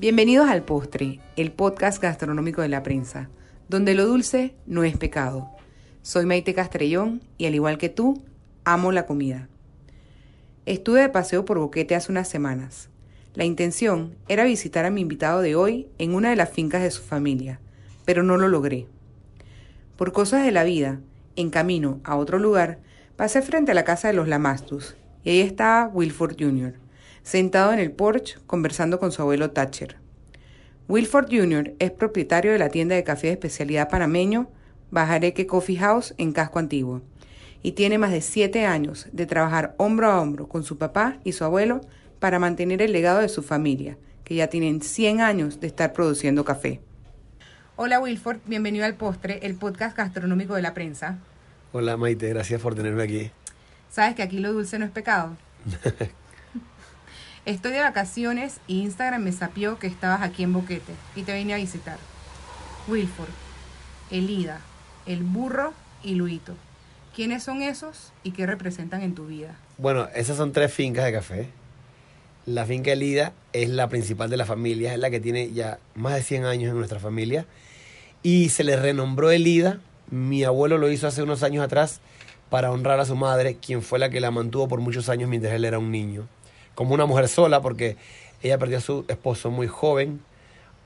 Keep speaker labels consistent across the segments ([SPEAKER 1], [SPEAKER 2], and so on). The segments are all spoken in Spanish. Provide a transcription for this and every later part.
[SPEAKER 1] Bienvenidos al Postre, el podcast gastronómico de la prensa, donde lo dulce no es pecado. Soy Maite Castrellón y al igual que tú, amo la comida. Estuve de paseo por Boquete hace unas semanas. La intención era visitar a mi invitado de hoy en una de las fincas de su familia, pero no lo logré. Por cosas de la vida, en camino a otro lugar, pasé frente a la casa de los Lamastus y ahí estaba Wilford Jr., sentado en el porche conversando con su abuelo Thatcher. Wilford Jr. es propietario de la tienda de café de especialidad panameño Bajareque Coffee House en Casco Antiguo y tiene más de siete años de trabajar hombro a hombro con su papá y su abuelo para mantener el legado de su familia, que ya tienen 100 años de estar produciendo café. Hola Wilford, bienvenido al Postre, el podcast gastronómico de la prensa.
[SPEAKER 2] Hola Maite, gracias por tenerme aquí.
[SPEAKER 1] ¿Sabes que aquí lo dulce no es pecado? Estoy de vacaciones y Instagram me sapió que estabas aquí en Boquete y te vine a visitar. Wilford, Elida, El Burro y Luito. ¿Quiénes son esos y qué representan en tu vida?
[SPEAKER 2] Bueno, esas son tres fincas de café. La finca Elida es la principal de la familia, es la que tiene ya más de 100 años en nuestra familia. Y se le renombró Elida. Mi abuelo lo hizo hace unos años atrás para honrar a su madre, quien fue la que la mantuvo por muchos años mientras él era un niño. Como una mujer sola, porque ella perdió a su esposo muy joven,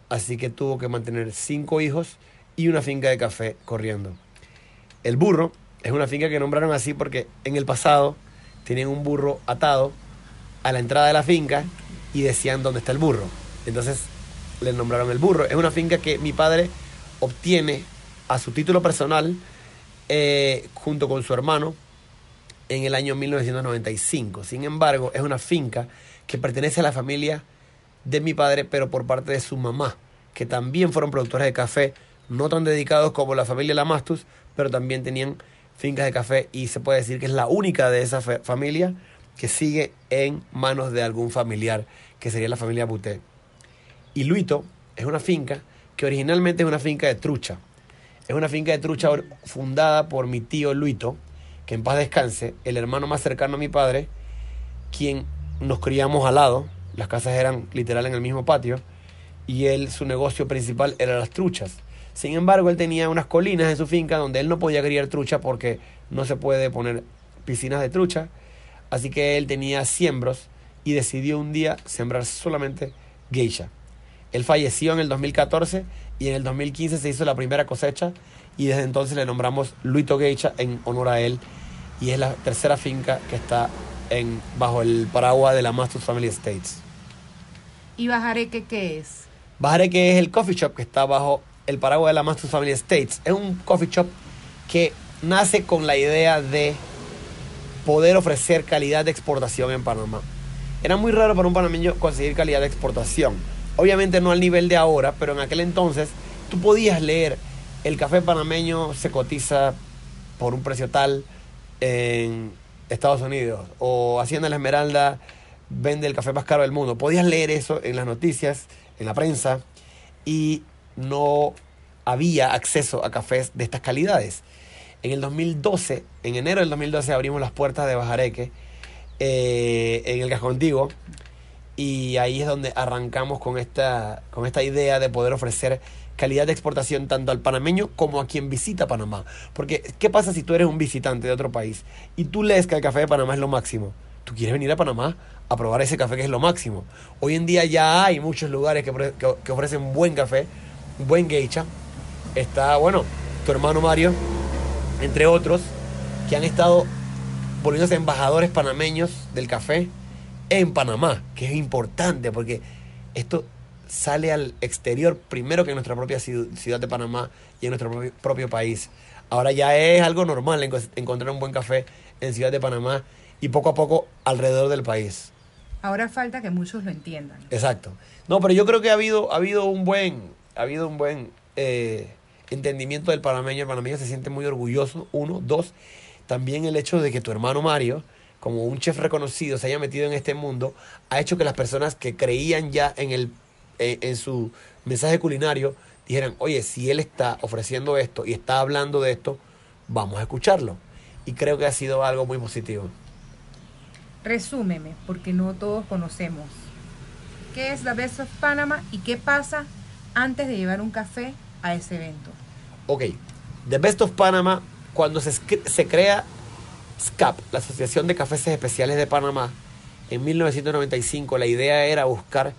[SPEAKER 2] así que tuvo que mantener cinco hijos y una finca de café corriendo. El burro es una finca que nombraron así porque en el pasado tenían un burro atado a la entrada de la finca y decían dónde está el burro. Entonces le nombraron el burro. Es una finca que mi padre obtiene a su título personal eh, junto con su hermano en el año 1995. Sin embargo, es una finca que pertenece a la familia de mi padre, pero por parte de su mamá, que también fueron productores de café, no tan dedicados como la familia Lamastus, pero también tenían fincas de café y se puede decir que es la única de esa familia que sigue en manos de algún familiar, que sería la familia Buté. Y Luito es una finca que originalmente es una finca de trucha. Es una finca de trucha fundada por mi tío Luito, que en paz descanse, el hermano más cercano a mi padre, quien nos criamos al lado, las casas eran literal en el mismo patio, y él, su negocio principal era las truchas. Sin embargo, él tenía unas colinas en su finca donde él no podía criar trucha porque no se puede poner piscinas de trucha. Así que él tenía siembros y decidió un día sembrar solamente geisha. Él falleció en el 2014 y en el 2015 se hizo la primera cosecha y desde entonces le nombramos Luito Geisha en honor a él y es la tercera finca que está en, bajo el paraguas de la Mastus Family Estates.
[SPEAKER 1] ¿Y Bajareque qué es?
[SPEAKER 2] Bajareque es el coffee shop que está bajo el paraguas de la Mastus Family Estates. Es un coffee shop que nace con la idea de poder ofrecer calidad de exportación en Panamá. Era muy raro para un panameño conseguir calidad de exportación. Obviamente no al nivel de ahora, pero en aquel entonces tú podías leer el café panameño se cotiza por un precio tal en Estados Unidos o Hacienda la Esmeralda vende el café más caro del mundo. Podías leer eso en las noticias, en la prensa y no había acceso a cafés de estas calidades. En el 2012, en enero del 2012, abrimos las puertas de Bajareque eh, en el Casco Antiguo y ahí es donde arrancamos con esta, con esta idea de poder ofrecer calidad de exportación tanto al panameño como a quien visita Panamá. Porque, ¿qué pasa si tú eres un visitante de otro país y tú lees que el café de Panamá es lo máximo? Tú quieres venir a Panamá a probar ese café que es lo máximo. Hoy en día ya hay muchos lugares que, que ofrecen buen café, buen geisha. Está, bueno, tu hermano Mario, entre otros, que han estado volviéndose embajadores panameños del café en Panamá, que es importante porque esto sale al exterior primero que en nuestra propia ciudad de Panamá y en nuestro propio, país. Ahora ya es algo normal encontrar un buen café en Ciudad de Panamá y poco a poco alrededor del país.
[SPEAKER 1] Ahora falta que muchos lo entiendan.
[SPEAKER 2] Exacto. No, pero yo creo que ha habido, ha habido un buen, ha habido un buen eh, entendimiento del panameño. El panameño se siente muy orgulloso, uno. Dos, también el hecho de que tu hermano Mario, como un chef reconocido, se haya metido en este mundo, ha hecho que las personas que creían ya en el en, su mensaje culinario dijeran, oye, si él está ofreciendo esto y está hablando de esto, vamos a escucharlo. Y creo que ha sido algo muy positivo.
[SPEAKER 1] Resúmeme, porque no todos conocemos. qué es The Best of Panama y qué pasa antes de llevar un café a ese evento.
[SPEAKER 2] Ok, The Best of Panama, cuando se, se crea SCAP, la Asociación de Cafés Especiales de Panamá, en 1995 la idea era buscar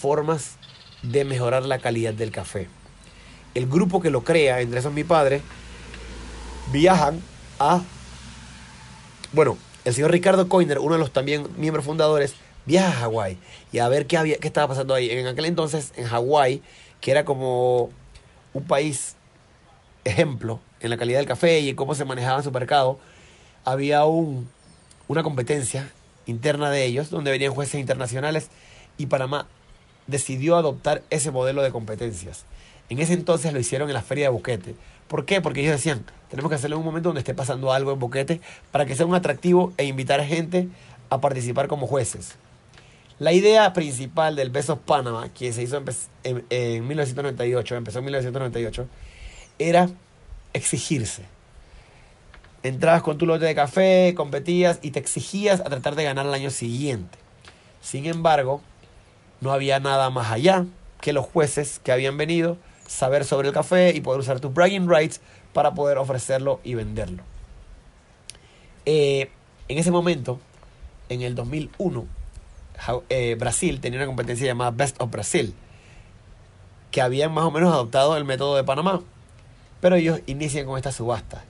[SPEAKER 2] formas de mejorar la calidad del café. El grupo que lo crea, entre esos mi padre, viajan a... Bueno, el señor Ricardo Coiner, uno de los también miembros fundadores, viaja a Hawái y a ver qué, había, qué estaba pasando ahí. En aquel entonces, en Hawái, que era como un país ejemplo en la calidad del café y en cómo se manejaba su mercado, había un, una competencia interna de ellos donde venían jueces internacionales y Panamá decidió adoptar ese modelo de competencias. En ese entonces lo hicieron en la feria de Boquete. ¿Por qué? Porque ellos decían, tenemos que hacerlo en un momento donde esté pasando algo en Boquete para que sea un atractivo e invitar a gente a participar como jueces. La idea principal del Best of Panama, que se hizo en, en 1998, empezó en 1998, era exigirse. Entrabas con tu lote de café, competías y te exigías a tratar de ganar el año siguiente. Sin embargo, no había nada más allá que los jueces que habían venido saber sobre el café y poder usar tus bragging rights para poder ofrecerlo y venderlo. Eh, en ese momento, en el 2001, eh, Brasil tenía una competencia llamada Best of Brasil, que habían más o menos adoptado el método de Panamá. Pero ellos inician con esta subasta.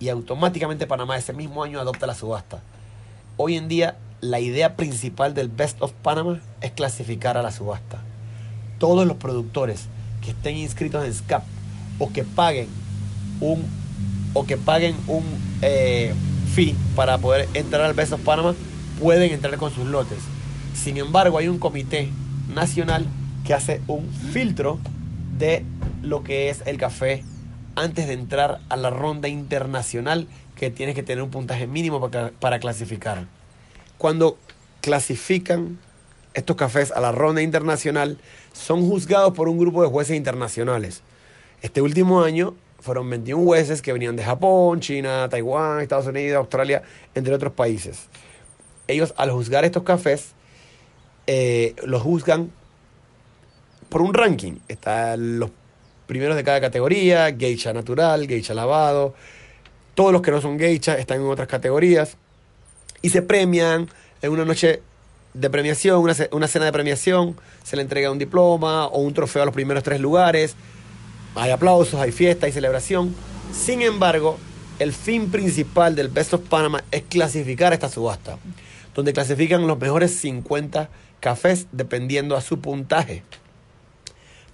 [SPEAKER 2] Y automáticamente Panamá ese mismo año adopta la subasta. Hoy en día la idea principal del Best of Panama es clasificar a la subasta. Todos los productores que estén inscritos en SCAP o que paguen un o que paguen un eh, fee para poder entrar al Best of Panama pueden entrar con sus lotes. Sin embargo, hay un comité nacional que hace un filtro de lo que es el café antes de entrar a la ronda internacional que tienes que tener un puntaje mínimo para, para clasificar. Cuando clasifican estos cafés a la ronda internacional, son juzgados por un grupo de jueces internacionales. Este último año fueron 21 jueces que venían de Japón, China, Taiwán, Estados Unidos, Australia, entre otros países. Ellos al juzgar estos cafés, eh, los juzgan por un ranking. Están los primeros de cada categoría, geisha natural, geisha lavado. Todos los que no son geisha están en otras categorías. Y se premian en una noche de premiación, una, una, cena de premiación, se le entrega un diploma o un trofeo a los primeros tres lugares. Hay aplausos, hay fiesta, hay celebración. Sin embargo, el fin principal del Best of Panama es clasificar esta subasta, donde clasifican los mejores 50 cafés dependiendo a su puntaje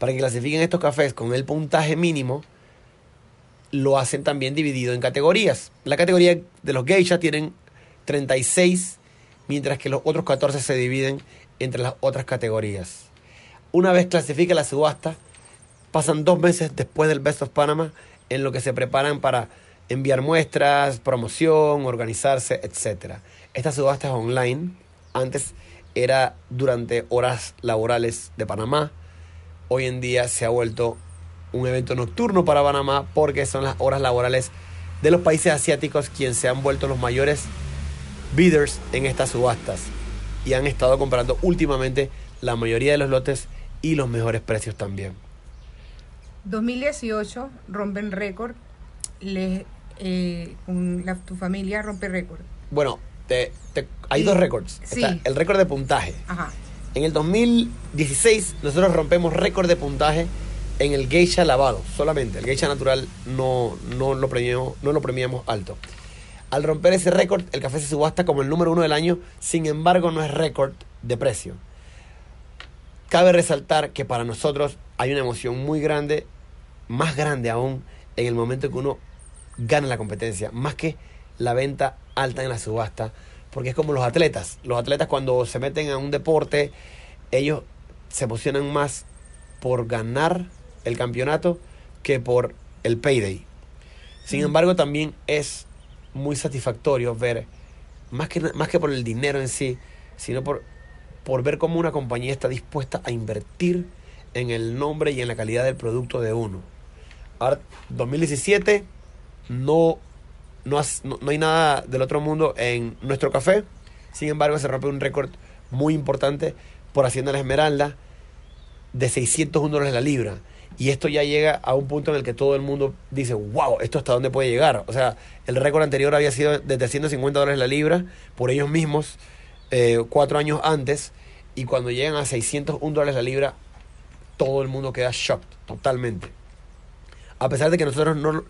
[SPEAKER 2] para que clasifiquen estos cafés con el puntaje mínimo, lo hacen también dividido en categorías. La categoría de los geisha tienen 36, mientras que los otros 14 se dividen entre las otras categorías. Una vez clasifica la subasta, pasan dos meses después del Best of Panama en lo que se preparan para enviar muestras, promoción, organizarse, etc. Esta subasta es online. Antes era durante horas laborales de Panamá hoy en día se ha vuelto un evento nocturno para Panamá porque son las horas laborales de los países asiáticos quienes se han vuelto los mayores bidders en estas subastas y han estado comprando últimamente la mayoría de los lotes y los mejores precios también.
[SPEAKER 1] 2018 rompen récord, eh, con la, tu familia rompe récord.
[SPEAKER 2] Bueno, te, te, hay sí. dos récords.
[SPEAKER 1] Sí.
[SPEAKER 2] El récord de puntaje.
[SPEAKER 1] Ajá.
[SPEAKER 2] En el 2016 nosotros rompemos récord de puntaje en el geisha lavado, solamente. El geisha natural no, no, lo, premiamos, no lo premiamos alto. Al romper ese récord, el café se subasta como el número uno del año, sin embargo no es récord de precio. Cabe resaltar que para nosotros hay una emoción muy grande, más grande aún, en el momento que uno gana la competencia, más que la venta alta en la subasta, porque es como los atletas. Los atletas cuando se meten a un deporte, ellos se emocionan más por ganar el campeonato que por el payday. Sin embargo, también es muy satisfactorio ver, más que, más que por el dinero en sí, sino por, por ver cómo una compañía está dispuesta a invertir en el nombre y en la calidad del producto de uno. Ahora, 2017, no no, no, hay nada del otro mundo en nuestro café. Sin embargo, se rompe un récord muy importante por Hacienda La Esmeralda de 601 dólares la libra. Y esto ya llega a un punto en el que todo el mundo dice, wow, ¿esto hasta dónde puede llegar? O sea, el récord anterior había sido de 350 dólares la libra por ellos mismos eh, cuatro años antes. Y cuando llegan a 601 dólares la libra, todo el mundo queda shocked, totalmente. A pesar de que nosotros no,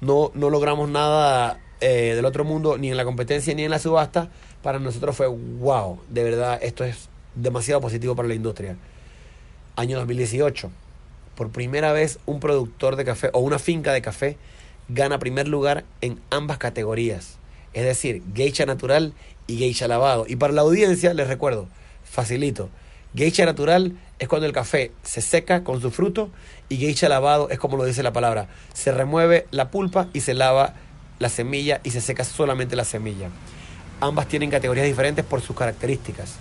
[SPEAKER 2] no, no logramos nada eh, del otro mundo, ni en la competencia ni en la subasta, para nosotros fue wow, de verdad, esto es demasiado positivo para la industria. Año 2018, por primera vez un productor de café o una finca de café gana primer lugar en ambas categorías, es decir, geisha natural y geisha lavado. Y para la audiencia, les recuerdo, facilito, geisha natural es cuando el café se seca con su fruto y geisha lavado es como lo dice la palabra, se remueve la pulpa y se lava la semilla y se seca solamente la semilla. Ambas tienen categorías diferentes por sus características.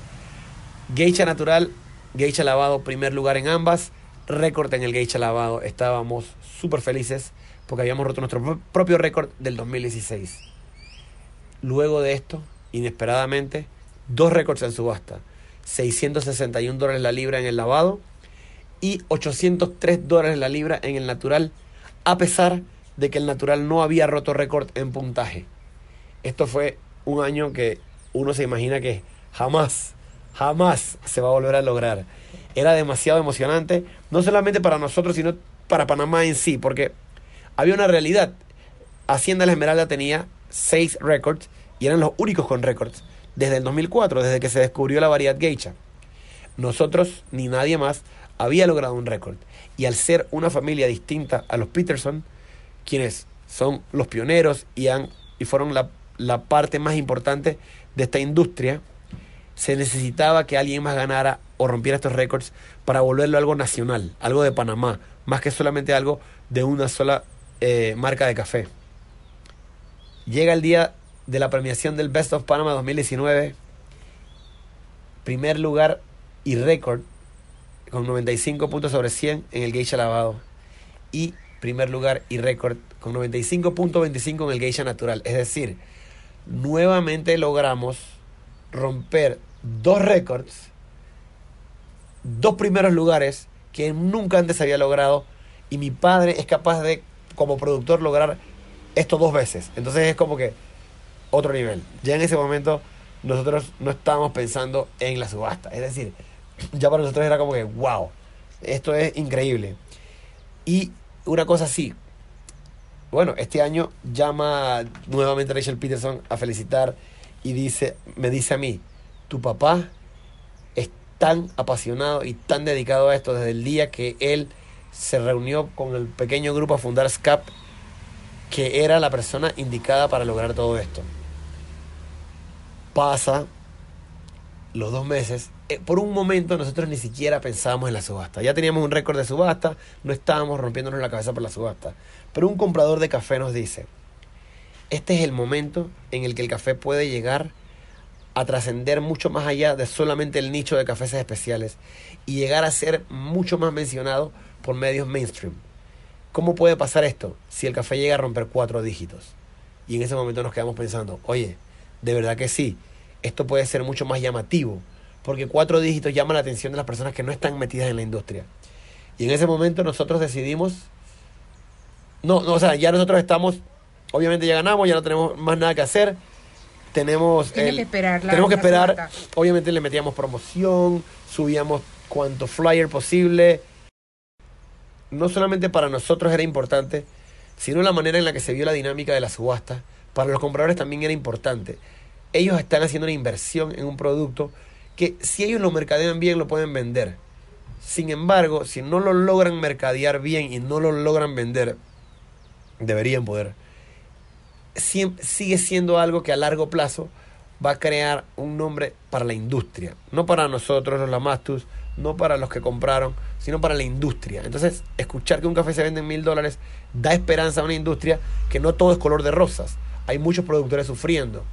[SPEAKER 2] Geisha natural, geisha lavado, primer lugar en ambas. Récord en el geisha lavado. Estábamos súper felices porque habíamos roto nuestro propio récord del 2016. Luego de esto, inesperadamente, dos récords en subasta. 661 dólares la libra en el lavado y 803 dólares la libra en el natural, a pesar de que el natural no había roto récord en puntaje. Esto fue un año que uno se imagina que jamás, jamás se va a volver a lograr. Era demasiado emocionante, no solamente para nosotros, sino para Panamá en sí, porque había una realidad. Hacienda La Esmeralda tenía seis récords y eran los únicos con récords desde el 2004, desde que se descubrió la variedad geisha. Nosotros, ni nadie más, había logrado un récord. Y al ser una familia distinta a los Peterson, quienes son los pioneros y, han, y fueron la, la parte más importante de esta industria, se necesitaba que alguien más ganara o rompiera estos récords para volverlo algo nacional, algo de Panamá, más que solamente algo de una sola eh, marca de café. Llega el día de la premiación del Best of Panama 2019, primer lugar y récord con 95 puntos sobre 100 en el geisha lavado y primer lugar y récord con 95.25 en el geisha natural. Es decir, nuevamente logramos romper dos récords, dos primeros lugares que nunca antes había logrado y mi padre es capaz de, como productor, lograr esto dos veces. Entonces es como que otro nivel. Ya en ese momento nosotros no estábamos pensando en la subasta. Es decir, ya para nosotros era como que, wow, esto es increíble. Y una cosa así. Bueno, este año llama nuevamente Rachel Peterson a felicitar y dice, me dice a mí, tu papá tan apasionado y tan dedicado a esto desde el día que él se reunió con el pequeño grupo a fundar SCAP, que era la persona indicada para lograr todo esto. Pasa los dos meses eh, por un momento nosotros ni siquiera pensábamos en la subasta. Ya teníamos un récord de subasta, no estábamos rompiéndonos la cabeza por la subasta. Pero un comprador de café nos dice, este es el momento en el que el café puede llegar a trascender mucho más allá de solamente el nicho de cafés especiales y llegar a ser mucho más mencionado por medios mainstream. ¿Cómo puede pasar esto si el café llega a romper cuatro dígitos? Y en ese momento nos quedamos pensando, oye, de verdad que sí, esto puede ser mucho más llamativo porque cuatro dígitos llaman la atención de las personas que no están metidas en la industria. Y en ese momento nosotros decidimos, no, no o sea, ya nosotros estamos, obviamente ya ganamos, ya no tenemos más nada que hacer. Tenemos,
[SPEAKER 1] que esperar
[SPEAKER 2] tenemos que esperar, obviamente le metíamos promoción, subíamos cuanto flyer posible. No solamente para nosotros era importante, sino la manera en la que se vio la dinámica de la subasta. Para los compradores también era importante. Ellos están haciendo una inversión en un producto que si ellos lo mercadean bien lo pueden vender. Sin embargo, si no lo logran mercadear bien y no lo logran vender, deberían poder. Sigue siendo algo que a largo plazo va a crear un nombre para la industria. No para nosotros, los Lamastus, no para los que compraron, sino para la industria. Entonces, escuchar que un café se vende en mil dólares da esperanza a una industria que no todo es color de rosas. Hay muchos productores sufriendo.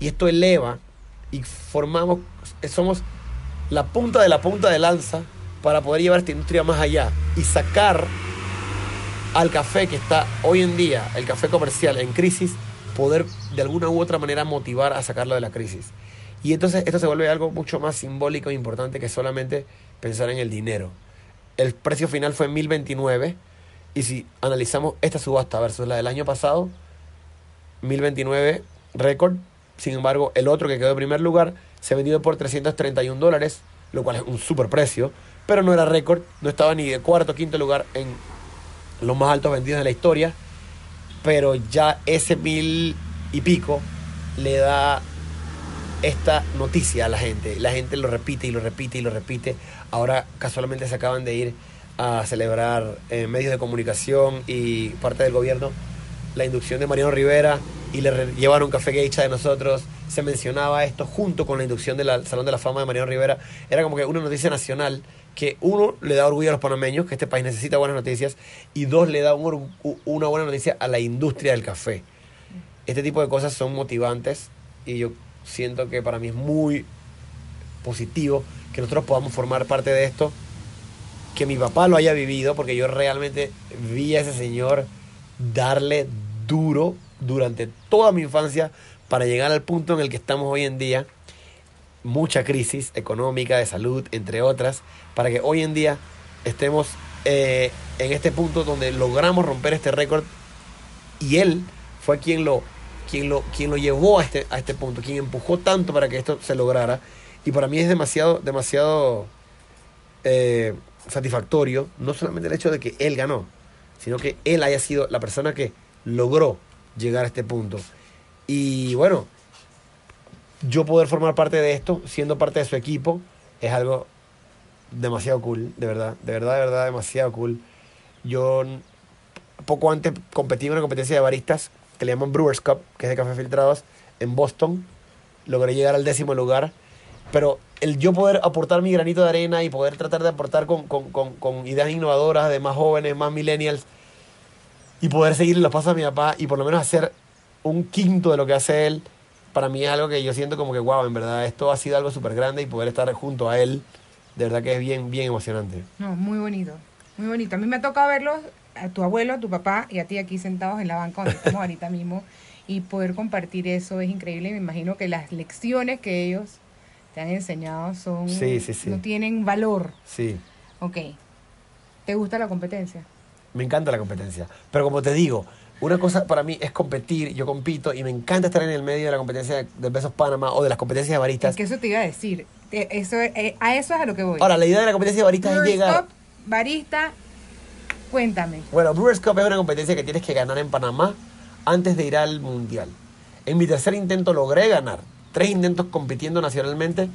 [SPEAKER 2] Y esto eleva y formamos, somos la punta de la punta de lanza para poder llevar esta industria más allá y sacar al café que está hoy en día, el café comercial en crisis, poder de alguna u otra manera motivar a sacarlo de la crisis. Y entonces esto se vuelve algo mucho más simbólico e importante que solamente pensar en el dinero. El precio final fue 1029 y si analizamos esta subasta versus la del año pasado, 1029 récord, sin embargo el otro que quedó en primer lugar se ha vendido por 331 dólares, lo cual es un super precio, pero no era récord, no estaba ni de cuarto o quinto lugar en los más altos vendidos de la historia, pero ya ese mil y pico le da esta noticia a la gente. La gente lo repite y lo repite y lo repite. Ahora casualmente se acaban de ir a celebrar eh, medios de comunicación y parte del gobierno la inducción de Mariano Rivera y le llevaron café geisha de nosotros. Se mencionaba esto junto con la inducción del Salón de la Fama de Mariano Rivera. Era como que una noticia nacional que uno le da orgullo a los panameños, que este país necesita buenas noticias, y dos le da una buena noticia a la industria del café. Este tipo de cosas son motivantes y yo siento que para mí es muy positivo que nosotros podamos formar parte de esto, que mi papá lo haya vivido, porque yo realmente vi a ese señor darle duro durante toda mi infancia para llegar al punto en el que estamos hoy en día, mucha crisis económica, de salud, entre otras, para que hoy en día estemos eh, en este punto donde logramos romper este récord y él fue quien lo quien lo, quien lo llevó a este, a este punto, quien empujó tanto para que esto se lograra. Y para mí es demasiado, demasiado eh, satisfactorio, no solamente el hecho de que él ganó, sino que él haya sido la persona que logró llegar a este punto. Y bueno, yo poder formar parte de esto, siendo parte de su equipo, es algo demasiado cool, de verdad, de verdad, de verdad, demasiado cool. Yo poco antes competí en una competencia de baristas que le llaman Brewers Cup, que es de café filtrados, en Boston. Logré llegar al décimo lugar. Pero el yo poder aportar mi granito de arena y poder tratar de aportar con, con, con, ideas innovadoras de más jóvenes, más millennials, y poder seguir los pasos de mi papá y por lo menos hacer un quinto de lo que hace él, para mí es algo que yo siento como que, wow, en verdad, esto ha sido algo súper grande y poder estar junto a él, de verdad que es bien, bien emocionante.
[SPEAKER 1] No, muy bonito, muy bonito. A mí me ha tocado verlos a tu abuelo, a tu papá y a ti aquí sentados en la banca donde estamos ahorita mismo y poder compartir eso es increíble. Me imagino que las lecciones que ellos te han enseñado son
[SPEAKER 2] sí, sí, sí.
[SPEAKER 1] no tienen valor.
[SPEAKER 2] Sí.
[SPEAKER 1] Ok. ¿Te gusta la competencia?
[SPEAKER 2] Me encanta la competencia, pero como te digo, una cosa para mí es competir, yo compito y me encanta estar en el medio de la competencia de Besos Panamá o de las competencias de baristas. Es
[SPEAKER 1] que eso te iba a decir, eso, eh, a eso es a lo que voy.
[SPEAKER 2] Ahora, la idea de la competencia de baristas es llegar...
[SPEAKER 1] barista, Cuéntame.
[SPEAKER 2] Bueno, Brewers Cup es una competencia que tienes que ganar en Panamá antes de ir al Mundial. En mi tercer intento logré ganar. Tres intentos compitiendo nacionalmente.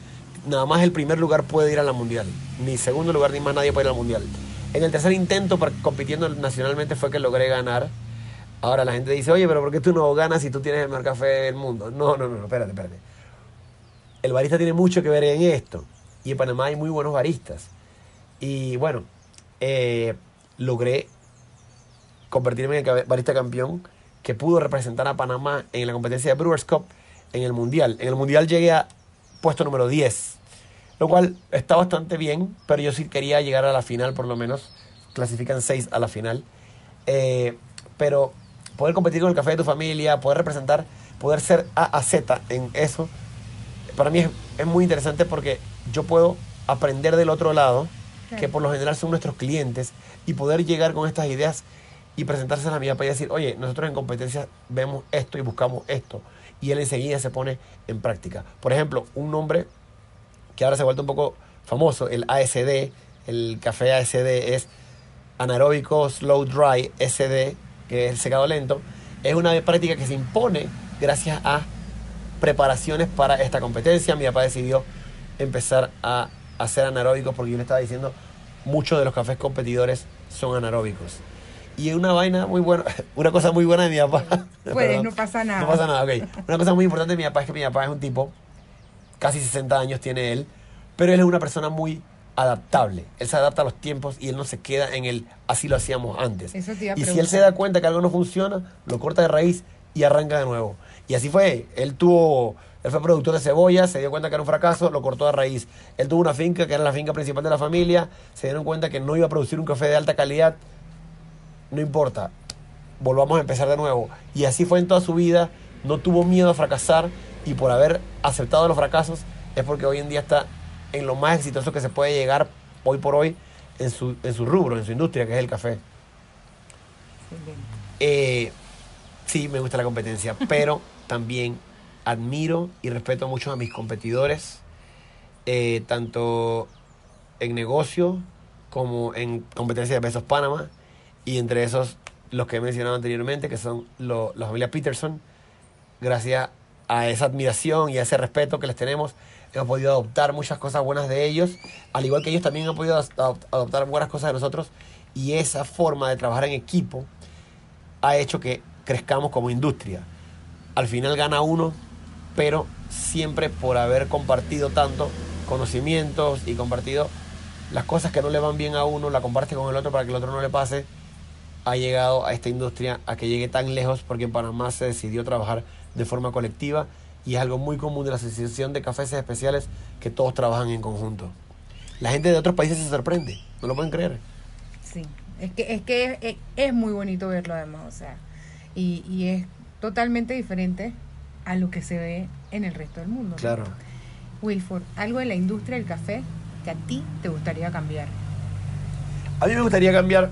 [SPEAKER 2] Nada más el primer lugar puede ir a la Mundial. Ni segundo lugar ni más nadie puede ir al Mundial. En el tercer intento compitiendo nacionalmente fue que logré ganar. Ahora la gente dice, oye, pero ¿por qué tú no ganas si tú tienes el mejor café del mundo? No, no, no, espérate, espérate. El barista tiene mucho que ver en esto. Y en Panamá hay muy buenos baristas. Y bueno, eh, logré convertirme en el barista campeón que pudo representar a Panamá en la competencia de Brewers Cup en el Mundial. En el Mundial llegué a puesto número 10, lo cual está bastante bien, pero yo sí quería llegar a la final por lo menos. Clasifican 6 a la final. Eh, pero poder competir con el café de tu familia, poder representar, poder ser A a Z en eso, para mí es, es muy interesante porque yo puedo aprender del otro lado que por lo general son nuestros clientes, y poder llegar con estas ideas y presentárselas a mi papá y decir, oye, nosotros en competencia vemos esto y buscamos esto. Y él enseguida se pone en práctica. Por ejemplo, un nombre que ahora se ha vuelto un poco famoso, el ASD, el café ASD es anaeróbico slow dry SD, que es el secado lento, es una práctica que se impone gracias a preparaciones para esta competencia. Mi papá decidió empezar a hacer anaeróbicos porque yo le estaba diciendo, muchos de los cafés competidores son anaeróbicos. Y una vaina muy buena, una cosa muy buena de mi papá.
[SPEAKER 1] Pues no pasa nada.
[SPEAKER 2] No pasa nada, ok. Una cosa muy importante de mi papá es que mi papá es un tipo, casi 60 años tiene él, pero él es una persona muy adaptable. Él se adapta a los tiempos y él no se queda en el así lo hacíamos antes.
[SPEAKER 1] y
[SPEAKER 2] si él se da cuenta que algo no funciona, lo corta de raíz y arranca de nuevo. Y así fue. Él tuvo él fue productor de cebolla, se dio cuenta que era un fracaso, lo cortó a raíz. Él tuvo una finca que era la finca principal de la familia, se dieron cuenta que no iba a producir un café de alta calidad. No importa, volvamos a empezar de nuevo. Y así fue en toda su vida, no tuvo miedo a fracasar y por haber aceptado los fracasos es porque hoy en día está en lo más exitoso que se puede llegar hoy por hoy en su, en su rubro, en su industria, que es el café. Eh, sí, me gusta la competencia, pero también admiro y respeto mucho a mis competidores, eh, tanto en negocio como en competencia de Besos Panamá, y entre esos los que he mencionado anteriormente, que son los la familia Peterson. Gracias a esa admiración y a ese respeto que les tenemos, hemos podido adoptar muchas cosas buenas de ellos, al igual que ellos también han podido adoptar buenas cosas de nosotros, y esa forma de trabajar en equipo ha hecho que crezcamos como industria. Al final gana uno, pero siempre por haber compartido tanto conocimientos y compartido las cosas que no le van bien a uno, la comparte con el otro para que el otro no le pase, ha llegado a esta industria a que llegue tan lejos porque en Panamá se decidió trabajar de forma colectiva y es algo muy común de la Asociación de Cafés Especiales que todos trabajan en conjunto. La gente de otros países se sorprende, no lo pueden creer.
[SPEAKER 1] Sí, es que es, que es, muy bonito verlo además, o sea, y, y, es totalmente diferente a lo que se ve en el resto del mundo.
[SPEAKER 2] Claro.
[SPEAKER 1] Wilford, algo de la industria del café que a ti te gustaría cambiar.
[SPEAKER 2] A mí me gustaría cambiar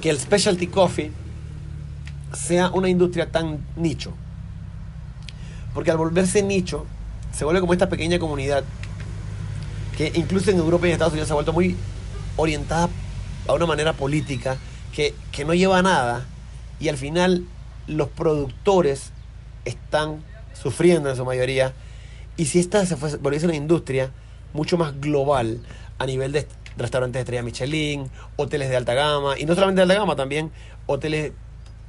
[SPEAKER 2] que el specialty coffee sea una industria tan nicho. Porque al volverse nicho, se vuelve como esta pequeña comunidad que incluso en Europa y en Estados Unidos se ha vuelto muy orientada a una manera política que, que no lleva a nada y al final los productores están sufriendo en su mayoría. Y si esta se volviese una industria mucho más global a nivel de restaurantes de estrella Michelin, hoteles de alta gama, y no solamente de alta gama, también hoteles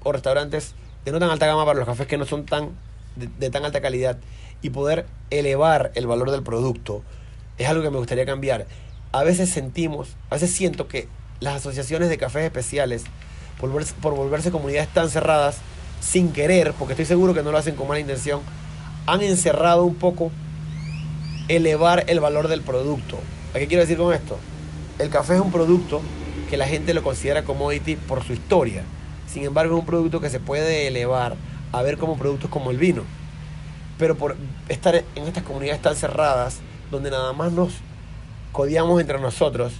[SPEAKER 2] o restaurantes de no tan alta gama para los cafés que no son tan de, tan alta calidad, y poder elevar el valor del producto, es algo que me gustaría cambiar. A veces sentimos, a veces siento que las asociaciones de cafés especiales, por volverse, por volverse comunidades tan cerradas, sin querer, porque estoy seguro que no lo hacen con mala intención, han encerrado un poco elevar el valor del producto. ¿A qué quiero decir con esto? el café es un producto que la gente lo considera commodity por su historia. Sin embargo, es un producto que se puede elevar a ver como productos como el vino. Pero por estar en estas comunidades tan cerradas, donde nada más nos codiamos entre nosotros,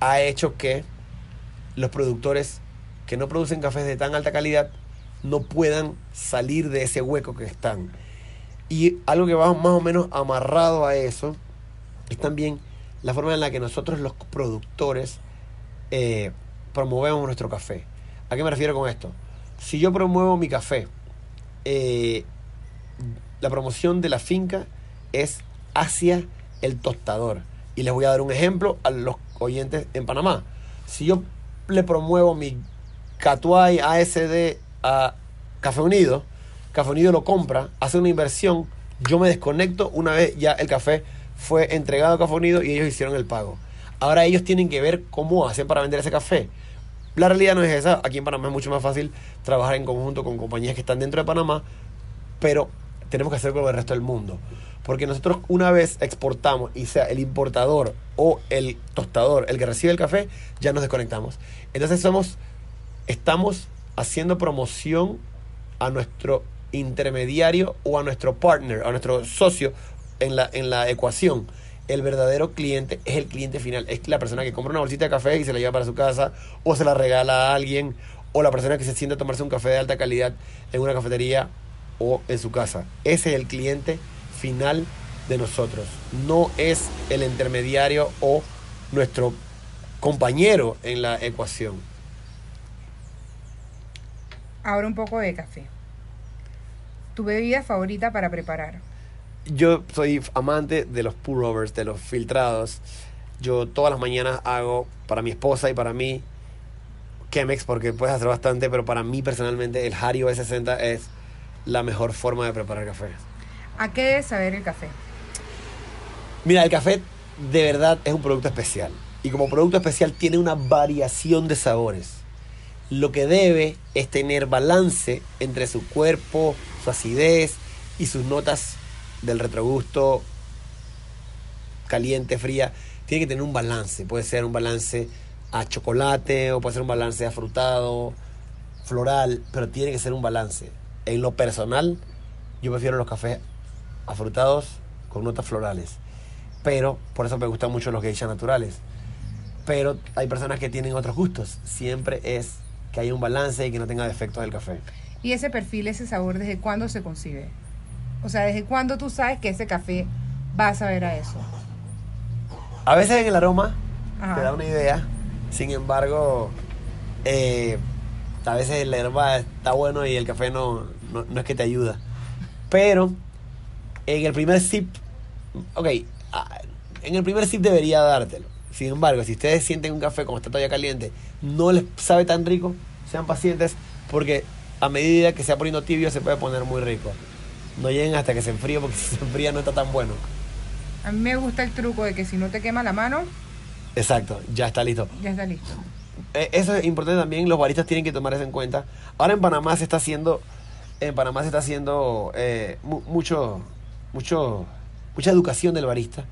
[SPEAKER 2] ha hecho que los productores que no producen cafés de tan alta calidad no puedan salir de ese hueco que están. Y algo que va más o menos amarrado a eso es también la forma en la que nosotros los productores eh, promovemos nuestro café. ¿A qué me refiero con esto? Si yo promuevo mi café, eh, la promoción de la finca es hacia el tostador. Y les voy a dar un ejemplo a los oyentes en Panamá. Si yo le promuevo mi Catuay ASD a Café Unido, Café Unido lo compra, hace una inversión, yo me desconecto una vez ya el café fue entregado a Café Unido y ellos hicieron el pago. Ahora ellos tienen que ver cómo hacen para vender ese café. La realidad no es esa. Aquí en Panamá es mucho más fácil trabajar en conjunto con compañías que están dentro de Panamá, pero tenemos que hacerlo con el resto del mundo. Porque nosotros una vez exportamos y sea el importador o el tostador el que recibe el café, ya nos desconectamos. Entonces somos, estamos haciendo promoción a nuestro intermediario o a nuestro partner, a nuestro socio en la, en la ecuación. El verdadero cliente es el cliente final, es la persona que compra una bolsita de café y se la lleva para su casa, o se la regala a alguien, o la persona que se siente a tomarse un café de alta calidad en una cafetería o en su casa. Ese es el cliente final de nosotros. No es el intermediario o nuestro compañero en la ecuación.
[SPEAKER 1] Ahora un poco de café. ¿Tu bebida favorita para preparar?
[SPEAKER 2] Yo soy amante de los pour-overs, de los filtrados. Yo todas las mañanas hago para mi esposa y para mí Chemex porque puedes hacer bastante, pero para mí personalmente el Harry O60 es la mejor forma de preparar café.
[SPEAKER 1] ¿A qué debe saber el café?
[SPEAKER 2] Mira, el café de verdad es un producto especial. Y como producto especial tiene una variación de sabores. Lo que debe es tener balance entre su cuerpo, su acidez y sus notas del retrogusto caliente, fría, tiene que tener un balance. Puede ser un balance a chocolate o puede ser un balance a frutado, floral, pero tiene que ser un balance. En lo personal, Yo prefiero los cafés afrutados con notas florales. Pero por eso me gustan mucho los geishas naturales. Pero hay personas que tienen otros gustos. Siempre es que haya un balance y que no tenga defectos el café.
[SPEAKER 1] ¿Y ese perfil, ese sabor, desde cuándo se concibe? O sea, ¿desde cuándo tú sabes que ese café va a saber a eso?
[SPEAKER 2] A veces en el aroma
[SPEAKER 1] Ajá.
[SPEAKER 2] te da una idea. Sin embargo, eh, a veces la herba está bueno y el café no, no, no es que te ayuda. Pero en el primer sip, ok, ah, en el primer sip debería dártelo. Sin embargo, si ustedes sienten un café como está todavía caliente, no les sabe tan rico, sean pacientes porque a medida que se va poniendo tibio se puede poner muy rico. No lleguen hasta que se enfríe porque si se enfría no está tan bueno.
[SPEAKER 1] A mí me gusta el truco de que si no te quema la mano,
[SPEAKER 2] Exacto, ya está listo.
[SPEAKER 1] ya está listo.
[SPEAKER 2] Eh, Eso es importante también, los baristas tienen que tomar eso en cuenta. Ahora en Panamá se está haciendo, en Panamá se está haciendo eh, mu- mucho, mucho, mucha educación del barista.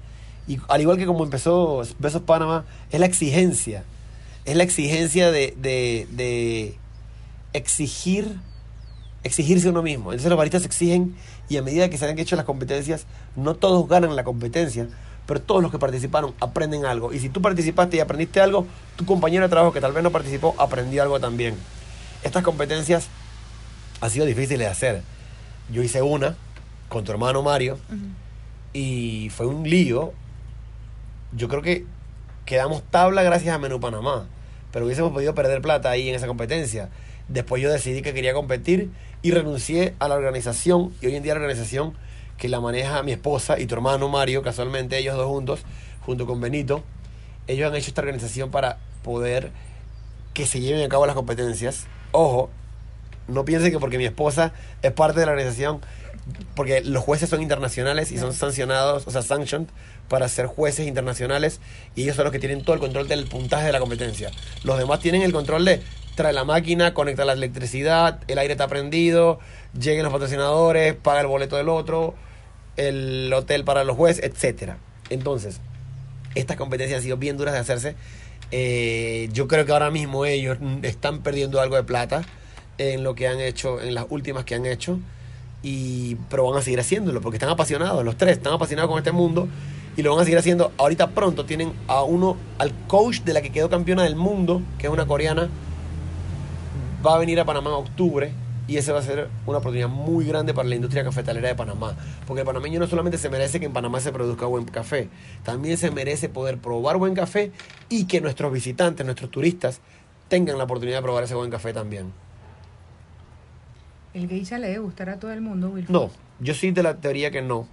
[SPEAKER 2] Y al igual que como empezó Besos Panamá, es la exigencia. Es la exigencia de, de, de exigir, exigirse uno mismo. Entonces los baristas exigen y a medida que se han hecho las competencias, no todos ganan la competencia, pero todos los que participaron aprenden algo. Y si tú participaste y aprendiste algo, tu compañero de trabajo que tal vez no participó aprendió algo también. Estas competencias han sido difíciles de hacer. Yo hice una con tu hermano Mario y fue un lío. Yo creo que quedamos tabla gracias a Menú Panamá, pero hubiésemos podido perder plata ahí en esa competencia. Después yo decidí que quería competir y renuncié a la organización y hoy en día la organización que la maneja mi esposa y tu hermano Mario, casualmente ellos dos juntos, junto con Benito, ellos han hecho esta organización para poder que se lleven a cabo las competencias. Ojo, no piensen que porque mi esposa es parte de la organización, porque los jueces son internacionales y son sancionados, o sea, sanctioned para ser jueces internacionales y ellos son los que tienen todo el control del puntaje de la competencia. Los demás tienen el control de trae la máquina, conecta la electricidad, el aire está prendido, lleguen los patrocinadores, paga el boleto del otro, el hotel para los jueces, etcétera. Entonces, estas competencias han sido bien duras de hacerse. Eh, yo creo que ahora mismo ellos están perdiendo algo de plata en lo que han hecho, en las últimas que han hecho. Y, pero van a seguir haciéndolo porque están apasionados, los tres están apasionados con este mundo y lo van a seguir haciendo. Ahorita pronto tienen a uno, al coach de la que quedó campeona del mundo, que es una coreana, va a venir a Panamá en octubre y ese va a ser una oportunidad muy grande para la industria cafetalera de Panamá. Porque el panameño no solamente se merece que en Panamá se produzca buen café, también se merece poder probar buen café y que nuestros visitantes, nuestros turistas, tengan la oportunidad de probar ese buen café también.
[SPEAKER 1] El geisha le debe gustar a todo el mundo, Wilfred.
[SPEAKER 2] No, yo soy de la teoría que no.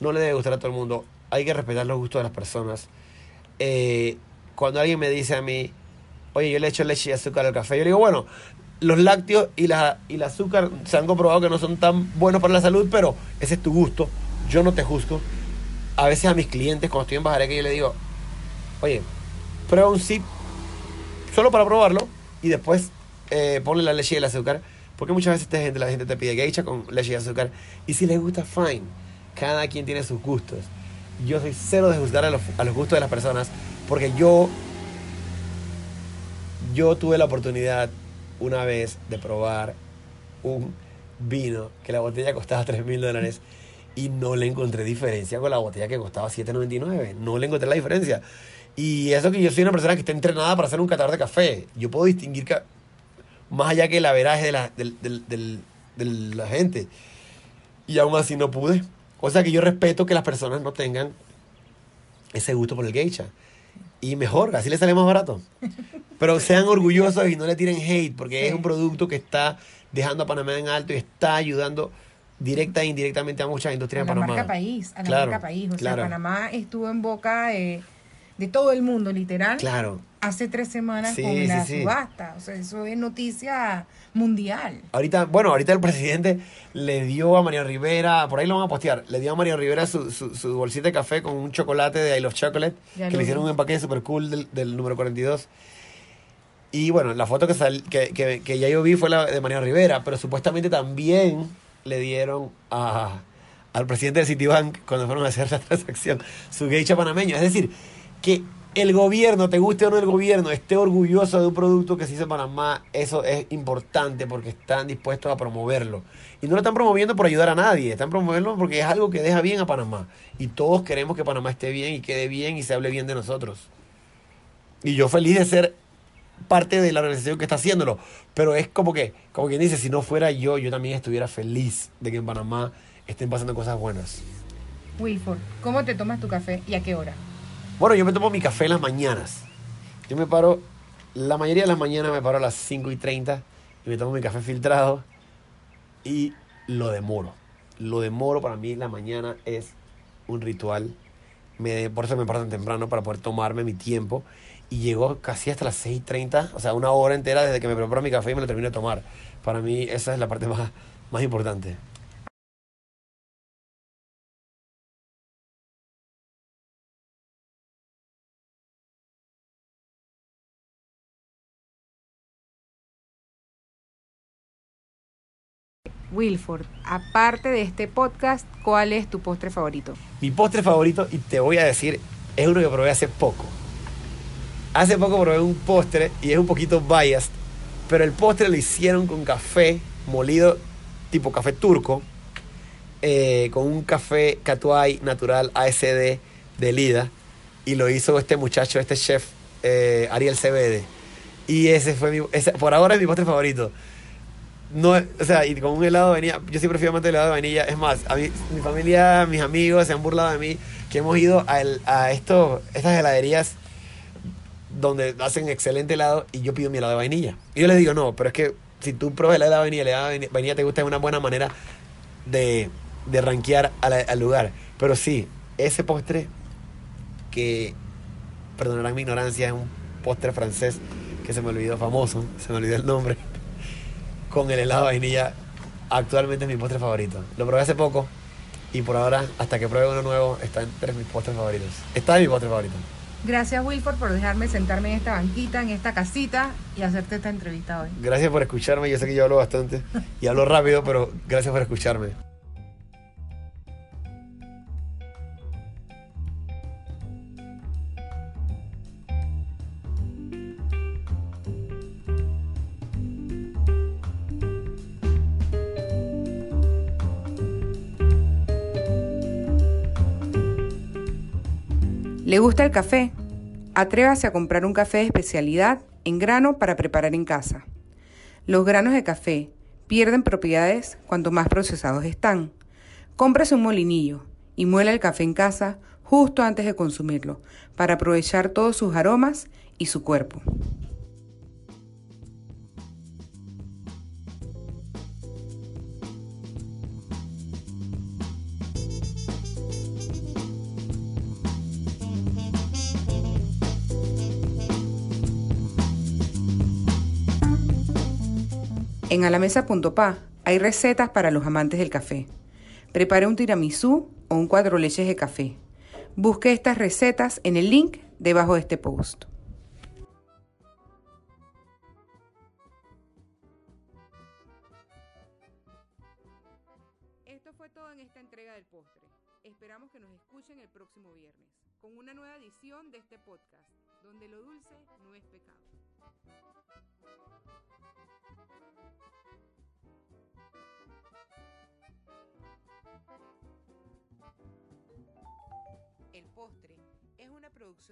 [SPEAKER 2] No le debe gustar a todo el mundo. Hay que respetar los gustos de las personas. Eh, cuando alguien me dice a mí, oye, yo le echo leche y azúcar al café, yo le digo, bueno, los lácteos y, la, y el azúcar se han comprobado que no son tan buenos para la salud, pero ese es tu gusto. Yo no te juzgo. A veces a mis clientes, cuando estoy en Bajareque, yo le digo, oye, prueba un sip solo para probarlo y después eh, ponle la leche y el azúcar. Porque muchas veces esta gente, la gente te pide geisha con leche y azúcar. Y si les gusta, fine. Cada quien tiene sus gustos. Yo soy cero de juzgar a los, a los gustos de las personas. Porque yo, yo tuve la oportunidad una vez de probar un vino que la botella costaba 3 mil dólares y no le encontré diferencia con la botella que costaba 7.99. No le encontré la diferencia. Y eso que yo soy una persona que está entrenada para hacer un catador de café. Yo puedo distinguir ca- más allá que el averaje de la, de la gente. Y aún así no pude. O sea que yo respeto que las personas no tengan ese gusto por el geisha. Y mejor, así les sale más barato. Pero sean orgullosos y no le tiren hate, porque
[SPEAKER 1] Sí.
[SPEAKER 2] es un producto que está dejando a Panamá en alto y está ayudando directa e indirectamente a muchas
[SPEAKER 1] a
[SPEAKER 2] industrias
[SPEAKER 1] la
[SPEAKER 2] de Panamá.
[SPEAKER 1] marca país, a la
[SPEAKER 2] Claro,
[SPEAKER 1] marca país. O
[SPEAKER 2] claro.
[SPEAKER 1] sea, Panamá estuvo en boca de, de todo el mundo, literal,
[SPEAKER 2] Claro.
[SPEAKER 1] hace tres semanas
[SPEAKER 2] Sí,
[SPEAKER 1] con
[SPEAKER 2] sí,
[SPEAKER 1] la subasta. O sea, eso es noticia mundial.
[SPEAKER 2] Ahorita, bueno, ahorita el presidente le dio a María Rivera, por ahí lo van a postear, le dio a María Rivera su, su, su bolsita de café con un chocolate de I Love Chocolate,
[SPEAKER 1] Ya
[SPEAKER 2] que le hicieron
[SPEAKER 1] vi.
[SPEAKER 2] un empaque super cool del, del número 42. Y bueno, la foto que, que, que, que ya yo vi fue la de María Rivera, pero supuestamente también le dieron a, al presidente de Citibank cuando fueron a hacer la transacción su geisha panameño. Es decir, que el gobierno, te guste o no el gobierno, esté orgulloso de un producto que se hizo en Panamá, eso es importante porque están dispuestos a promoverlo. Y no lo están promoviendo por ayudar a nadie, están promoviendo porque es algo que deja bien a Panamá. Y todos queremos que Panamá esté bien y quede bien y se hable bien de nosotros. Y yo feliz de ser parte de la organización que está haciéndolo. Pero es como que, como quien dice, si no fuera yo, yo también estuviera feliz de que en Panamá estén pasando cosas buenas.
[SPEAKER 1] Wilford, ¿cómo te tomas tu café y a qué hora?
[SPEAKER 2] Bueno, yo me tomo mi café en las mañanas. Yo me paro, la mayoría de las mañanas me paro a las 5 y 30 y me tomo mi café filtrado y lo demoro. Lo demoro para mí la mañana es un ritual. Me, por eso me paro tan temprano para poder tomarme mi tiempo. Y llego casi hasta las 6.30, o sea, una hora entera desde que me preparo mi café y me lo termino de tomar. Para mí esa es la parte más, más importante.
[SPEAKER 1] Wilford, aparte de este podcast, ¿cuál es tu postre favorito?
[SPEAKER 2] Mi postre favorito, y te voy a decir, es uno que probé hace poco. Hace poco probé un postre y es un poquito biased, pero el postre lo hicieron con café molido tipo café turco, eh, con un café Catuay natural ASD de Lida, y lo hizo este muchacho, este chef eh, Ariel Cebede. Y ese fue mi, ese, por ahora es mi postre favorito no, o sea, y con un helado de vainilla, yo fui amante del helado de vainilla. Es más, mi familia, mis amigos se han burlado de mí que hemos ido a, a esto, estas heladerías donde hacen excelente helado y yo pido mi helado de vainilla. Y yo les digo, no, pero es que si tú pruebas el helado de vainilla, el helado de vainilla te gusta, es una buena manera de, de rankear al lugar. Pero sí, ese postre que, perdonarán mi ignorancia, es un postre francés que se me olvidó famoso, se me olvidó el nombre con el helado de vainilla. Actualmente es mi postre favorito. Lo probé hace poco y por ahora, hasta que pruebe uno nuevo, está entre mis postres favoritos. Está en mi postre favorito.
[SPEAKER 1] Gracias Wilford por dejarme sentarme en esta banquita, en esta casita y hacerte esta entrevista hoy.
[SPEAKER 2] Gracias por escucharme. Yo sé que yo hablo bastante y hablo rápido, pero gracias por escucharme.
[SPEAKER 1] Gusta el café? Atrévase a comprar un café de especialidad en grano para preparar en casa. Los granos de café pierden propiedades cuanto más procesados están. Cómprase un molinillo y muela el café en casa justo antes de consumirlo para aprovechar todos sus aromas y su cuerpo. En alamesa.pa hay recetas para los amantes del café. Prepare un tiramisú o un cuatro leches de café. Busque estas recetas en el link debajo de este post. Esto fue todo en esta entrega del postre. Esperamos que nos escuchen el próximo viernes con una nueva edición de este podcast, donde lo dulce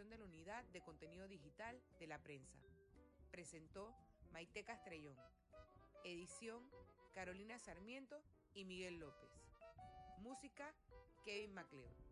[SPEAKER 1] de la unidad de contenido digital de la prensa. Presentó Maite Castrellón. Edición Carolina Sarmiento y Miguel López. Música Kevin MacLeod.